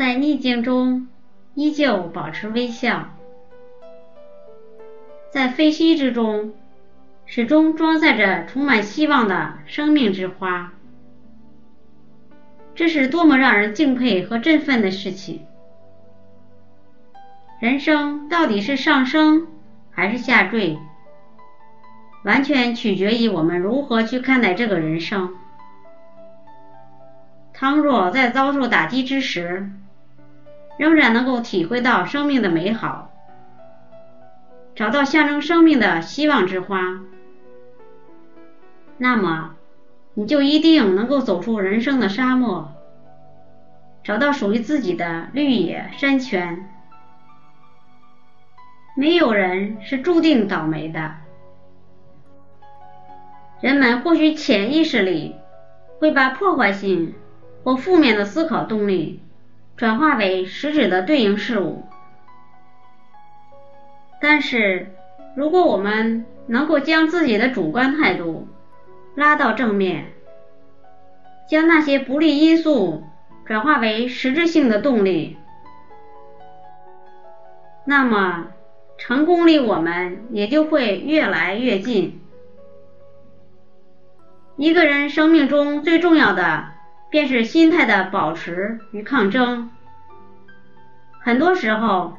在逆境中依旧保持微笑，在废墟之中始终装载着充满希望的生命之花。这是多么让人敬佩和振奋的事情！人生到底是上升还是下坠，完全取决于我们如何去看待这个人生。倘若在遭受打击之时，仍然能够体会到生命的美好，找到象征生命的希望之花，那么你就一定能够走出人生的沙漠，找到属于自己的绿野山泉。没有人是注定倒霉的，人们或许潜意识里会把破坏性或负面的思考动力转化为实质的对应事物，但是如果我们能够将自己的主观态度拉到正面，将那些不利因素转化为实质性的动力，那么。成功离我们也就会越来越近。一个人生命中最重要的，便是心态的保持与抗争。很多时候，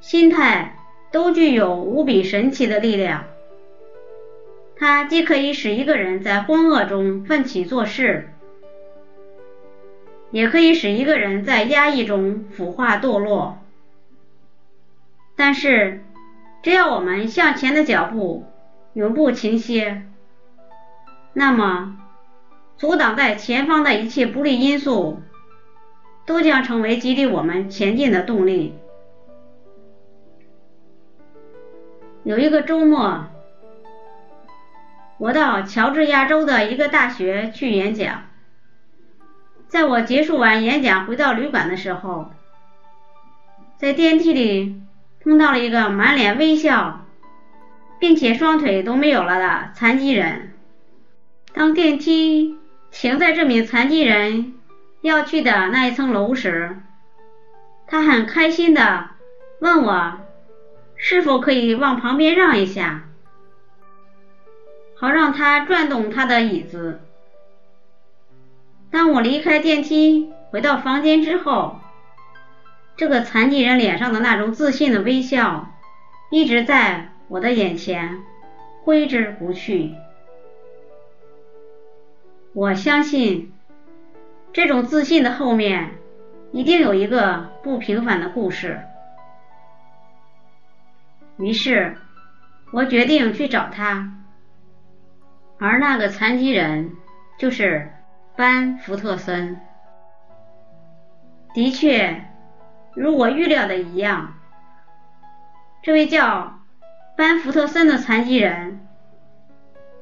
心态都具有无比神奇的力量。它既可以使一个人在昏噩中奋起做事，也可以使一个人在压抑中腐化堕落。但是，只要我们向前的脚步永不停歇，那么阻挡在前方的一切不利因素，都将成为激励我们前进的动力。有一个周末，我到乔治亚州的一个大学去演讲。在我结束完演讲回到旅馆的时候，在电梯里。碰到了一个满脸微笑，并且双腿都没有了的残疾人。当电梯停在这名残疾人要去的那一层楼时，他很开心的问我是否可以往旁边让一下，好让他转动他的椅子。当我离开电梯回到房间之后。这个残疾人脸上的那种自信的微笑，一直在我的眼前挥之不去。我相信，这种自信的后面一定有一个不平凡的故事。于是，我决定去找他，而那个残疾人就是班福特森。的确。如我预料的一样，这位叫班福特森的残疾人，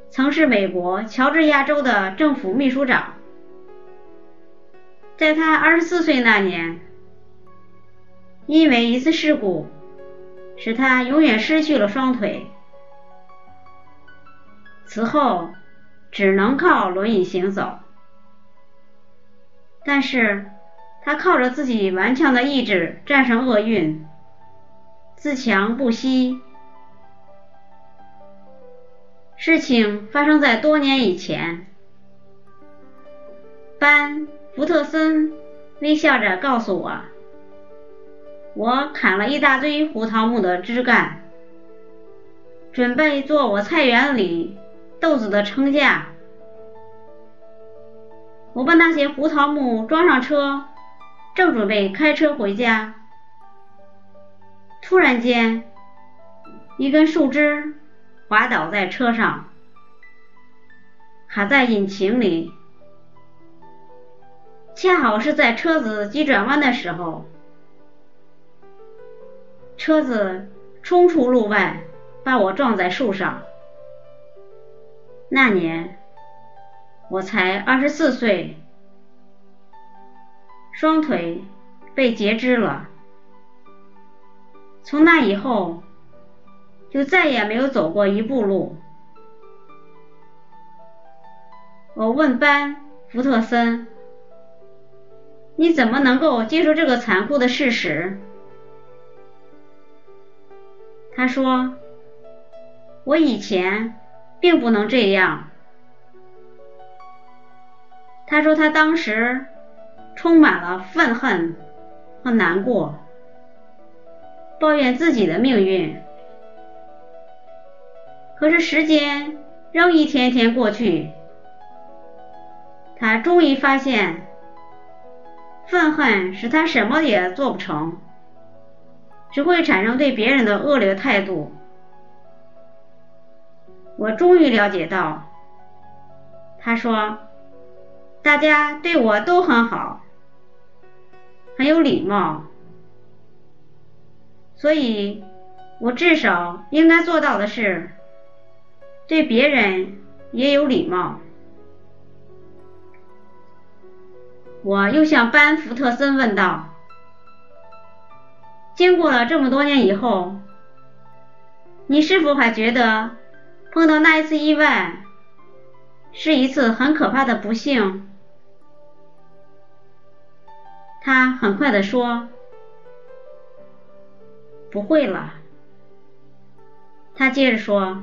曾是美国乔治亚州的政府秘书长。在他二十四岁那年，因为一次事故，使他永远失去了双腿，此后只能靠轮椅行走。但是。他靠着自己顽强的意志战胜厄运，自强不息。事情发生在多年以前，班福特森微笑着告诉我：“我砍了一大堆胡桃木的枝干，准备做我菜园里豆子的撑架。我把那些胡桃木装上车。”正准备开车回家，突然间，一根树枝滑倒在车上，卡在引擎里。恰好是在车子急转弯的时候，车子冲出路外，把我撞在树上。那年我才二十四岁。双腿被截肢了，从那以后就再也没有走过一步路。我问班福特森：“你怎么能够接受这个残酷的事实？他说：“我以前并不能这样。”他说他当时充满了愤恨和难过，抱怨自己的命运。可是时间仍一天天过去，他终于发现，愤恨使他什么也做不成。只会产生对别人的恶劣态度。我终于了解到，他说，大家对我都很好，很有礼貌，所以我至少应该做到的是，对别人也有礼貌。我又向班福特森问道。经过了这么多年以后，你是否还觉得碰到那一次意外是一次很可怕的不幸？他很快的说：“不会了。”他接着说：“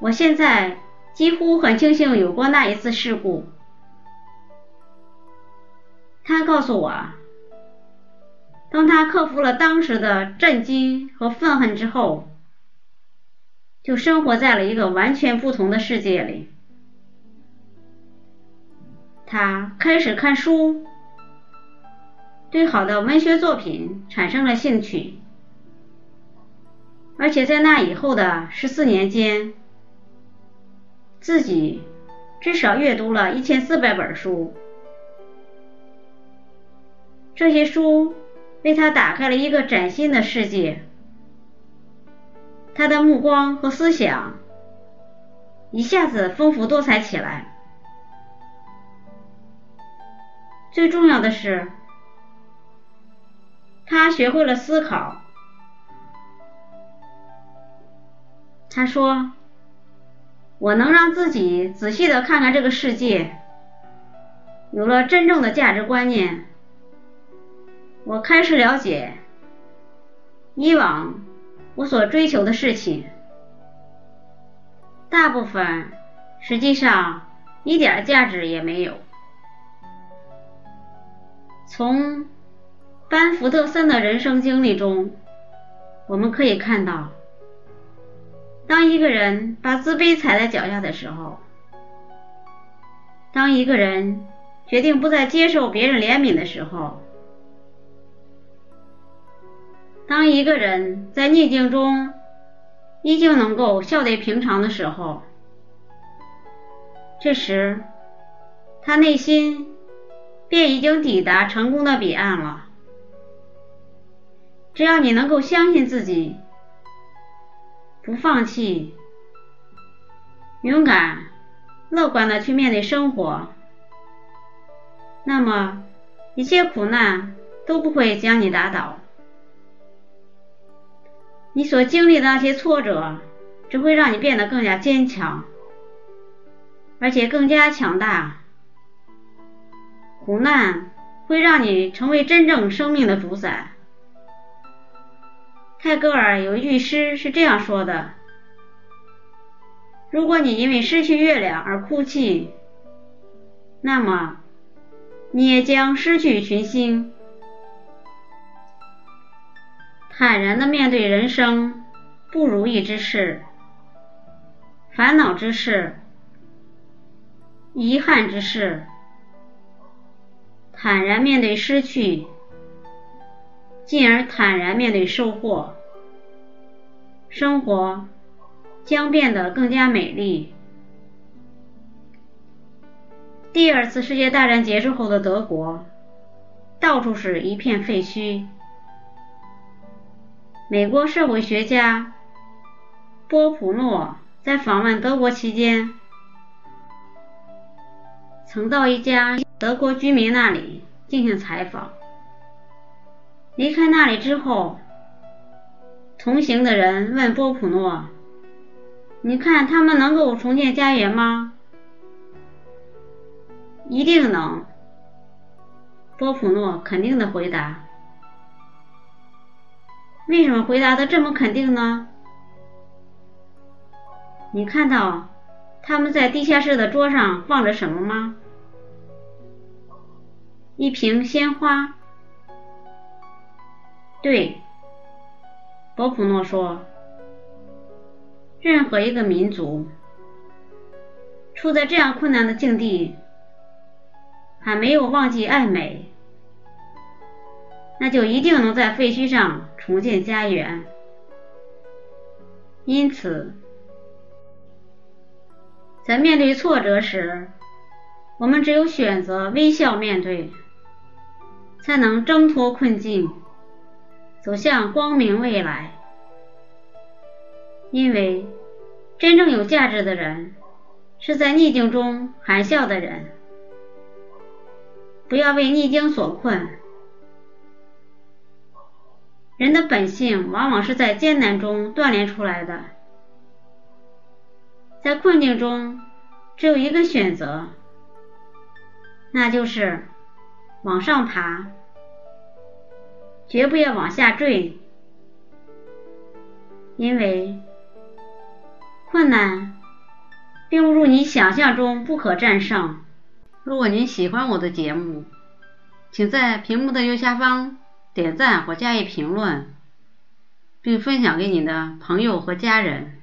我现在几乎很庆幸有过那一次事故。”他告诉我。当他克服了当时的震惊和愤恨之后，就生活在了一个完全不同的世界里。他开始看书，对好的文学作品产生了兴趣，而且在那以后的十四年间，自己至少阅读了一千四百本书。这些书。为他打开了一个崭新的世界，他的目光和思想一下子丰富多彩起来。最重要的是，他学会了思考。他说：“我能让自己仔细的看看这个世界，有了真正的价值观念。”我开始了解，以往我所追求的事情，大部分实际上一点价值也没有。从班福特森的人生经历中，我们可以看到，当一个人把自卑踩在脚下的时候，当一个人决定不再接受别人怜悯的时候，当一个人在逆境中依旧能够笑得平常的时候，这时他内心便已经抵达成功的彼岸了。只要你能够相信自己，不放弃，勇敢、乐观的去面对生活，那么一切苦难都不会将你打倒。你所经历的那些挫折，只会让你变得更加坚强，而且更加强大。苦难会让你成为真正生命的主宰。泰戈尔有一句诗是这样说的：“如果你因为失去月亮而哭泣，那么你也将失去群星。”坦然的面对人生不如意之事、烦恼之事、遗憾之事，坦然面对失去，进而坦然面对收获，生活将变得更加美丽。第二次世界大战结束后的德国，到处是一片废墟。美国社会学家波普诺在访问德国期间，曾到一家德国居民那里进行采访。离开那里之后，同行的人问波普诺：“你看他们能够重建家园吗？”“一定能。”波普诺肯定的回答。为什么回答的这么肯定呢？你看到他们在地下室的桌上放着什么吗？一瓶鲜花。对，博普诺说，任何一个民族处在这样困难的境地，还没有忘记爱美，那就一定能在废墟上重建家园。因此，在面对挫折时，我们只有选择微笑面对，才能挣脱困境。走向光明未来，因为真正有价值的人是在逆境中含笑的人。不要为逆境所困，人的本性往往是在艰难中锻炼出来的。在困境中，只有一个选择，那就是往上爬。绝不要往下坠，因为困难并不如你想象中不可战胜。如果您喜欢我的节目，请在屏幕的右下方点赞或加以评论，并分享给你的朋友和家人。